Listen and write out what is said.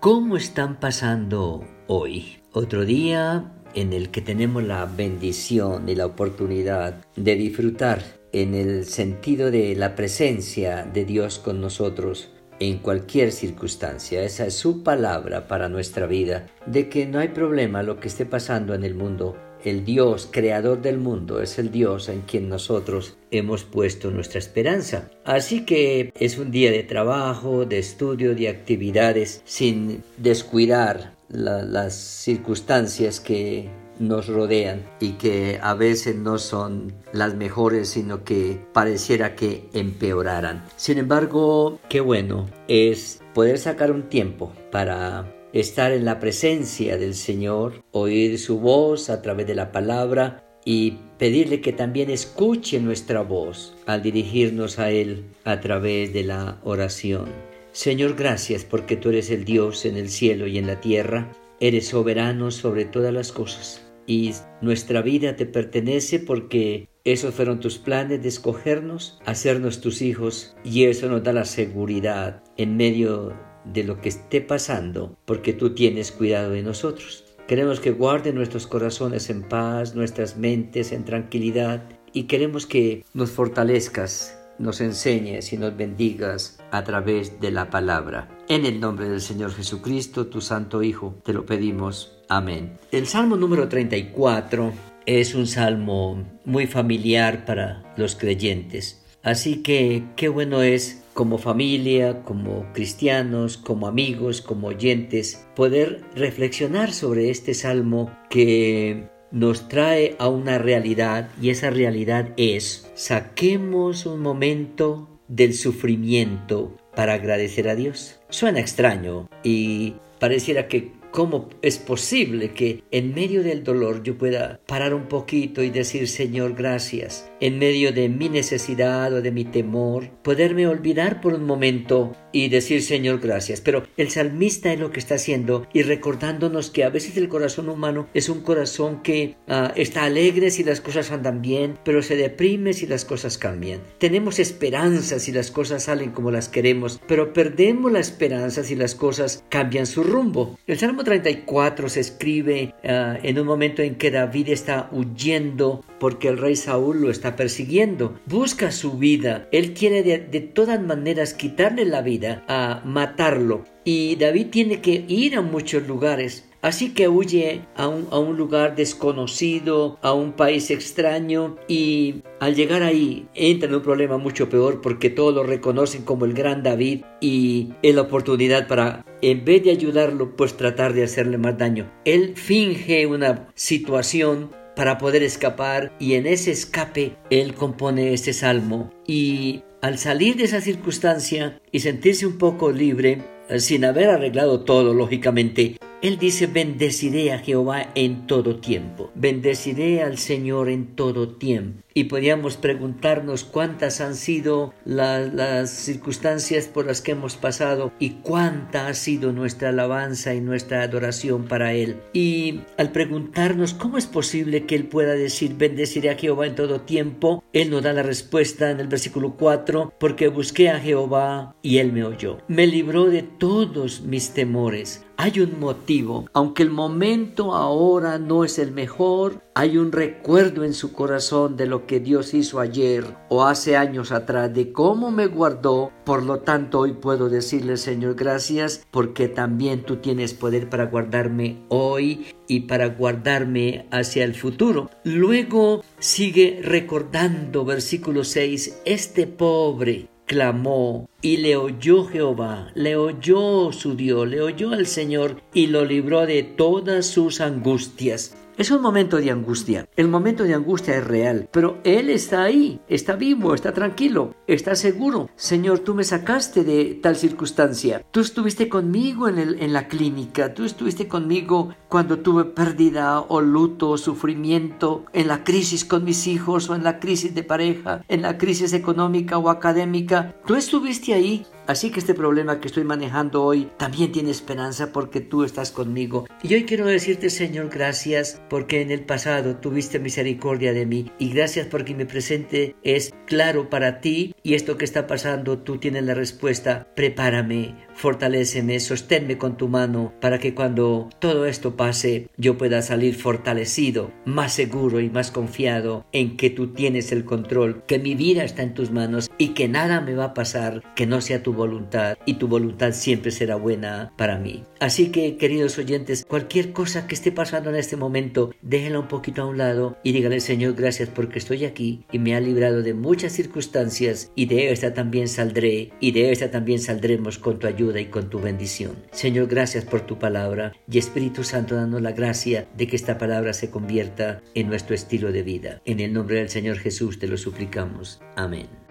¿Cómo están pasando hoy? Otro día en el que tenemos la bendición y la oportunidad de disfrutar en el sentido de la presencia de Dios con nosotros en cualquier circunstancia. Esa es su palabra para nuestra vida, de que no hay problema lo que esté pasando en el mundo. El Dios, creador del mundo, es el Dios en quien nosotros hemos puesto nuestra esperanza. Así que es un día de trabajo, de estudio, de actividades, sin descuidar las circunstancias que nos rodean y que a veces no son las mejores, sino que pareciera que empeoraran. Sin embargo, qué bueno es poder sacar un tiempo para estar en la presencia del Señor, oír su voz a través de la palabra y pedirle que también escuche nuestra voz al dirigirnos a Él a través de la oración. Señor, gracias porque tú eres el Dios en el cielo y en la tierra, eres soberano sobre todas las cosas y nuestra vida te pertenece porque esos fueron tus planes de escogernos, hacernos tus hijos y eso nos da la seguridad en medio de lo que esté pasando porque tú tienes cuidado de nosotros. Queremos que guarde nuestros corazones en paz, nuestras mentes en tranquilidad y queremos que nos fortalezcas, nos enseñes y nos bendigas a través de la palabra. En el nombre del Señor Jesucristo, tu Santo Hijo, te lo pedimos. Amén. El Salmo número 34 es un salmo muy familiar para los creyentes. Así que qué bueno es como familia, como cristianos, como amigos, como oyentes, poder reflexionar sobre este salmo que nos trae a una realidad y esa realidad es saquemos un momento del sufrimiento para agradecer a Dios. Suena extraño y pareciera que ¿Cómo es posible que en medio del dolor yo pueda parar un poquito y decir, Señor, gracias? En medio de mi necesidad o de mi temor, poderme olvidar por un momento y decir, Señor, gracias. Pero el salmista es lo que está haciendo y recordándonos que a veces el corazón humano es un corazón que ah, está alegre si las cosas andan bien, pero se deprime si las cosas cambian. Tenemos esperanza si las cosas salen como las queremos, pero perdemos la esperanza si las cosas cambian su rumbo. El Salmo 34 se escribe ah, en un momento en que David está huyendo porque el rey Saúl lo está persiguiendo. Busca su vida. Él quiere de, de todas maneras quitarle la vida, a matarlo. Y David tiene que ir a muchos lugares Así que huye a un, lugar desconocido, a un país extraño y al llegar ahí entra en un problema mucho peor porque todos lo reconocen como el gran David y es la oportunidad para, en vez de ayudarlo, pues tratar de hacerle más daño. Él finge una situación para poder escapar y en ese escape él compone este salmo y al salir de esa circunstancia y sentirse un poco libre, sin haber arreglado todo, lógicamente, él dice, bendeciré a Jehová en todo tiempo, bendeciré al Señor en todo tiempo. Y podríamos preguntarnos cuántas han sido las circunstancias por las que hemos pasado y cuánta ha sido nuestra alabanza y nuestra adoración para Él. Y al preguntarnos cómo es posible que Él pueda decir, bendeciré a Jehová en todo tiempo, Él nos da la respuesta en el versículo 4, porque busqué a Jehová y Él me oyó. Me libró de todos mis temores. Hay un motivo, aunque el momento ahora no es el mejor, hay un recuerdo en su corazón de lo que Dios hizo ayer o hace años atrás, de cómo me guardó. Por lo tanto, hoy puedo decirle, Señor, gracias porque también tú tienes poder para guardarme hoy y para guardarme hacia el futuro. Luego sigue recordando, versículo 6, este pobre clamó y le oyó Jehová, le oyó su Dios, le oyó al Señor y lo libró de todas sus angustias. Es un momento de angustia. El momento de angustia es real, pero Él está ahí, está vivo, está tranquilo, está seguro. Señor, tú me sacaste de tal circunstancia. Tú estuviste conmigo en, la clínica, tú estuviste conmigo cuando tuve pérdida o luto o sufrimiento, en la crisis con mis hijos o en la crisis de pareja, en la crisis económica o académica. Tú estuviste ahí Así que este problema que estoy manejando hoy también tiene esperanza porque tú estás conmigo. Y hoy quiero decirte, Señor, gracias porque en el pasado tuviste misericordia de mí y gracias porque mi presente es claro para ti y esto que está pasando tú tienes la respuesta. Prepárame, fortaléceme, sosténme con tu mano para que cuando todo esto pase yo pueda salir fortalecido, más seguro y más confiado en que tú tienes el control, que mi vida está en tus manos y que nada me va a pasar que no sea tu voluntad y tu voluntad siempre será buena para mí. Así que, queridos oyentes, cualquier cosa que esté pasando en este momento, déjenla un poquito a un lado y dígale, Señor, gracias porque estoy aquí y me ha librado de muchas circunstancias y de esta también saldré y de esta también saldremos con tu ayuda y con tu bendición. Señor, gracias por tu palabra y Espíritu Santo, dando la gracia de que esta palabra se convierta en nuestro estilo de vida. En el nombre del Señor Jesús te lo suplicamos. Amén.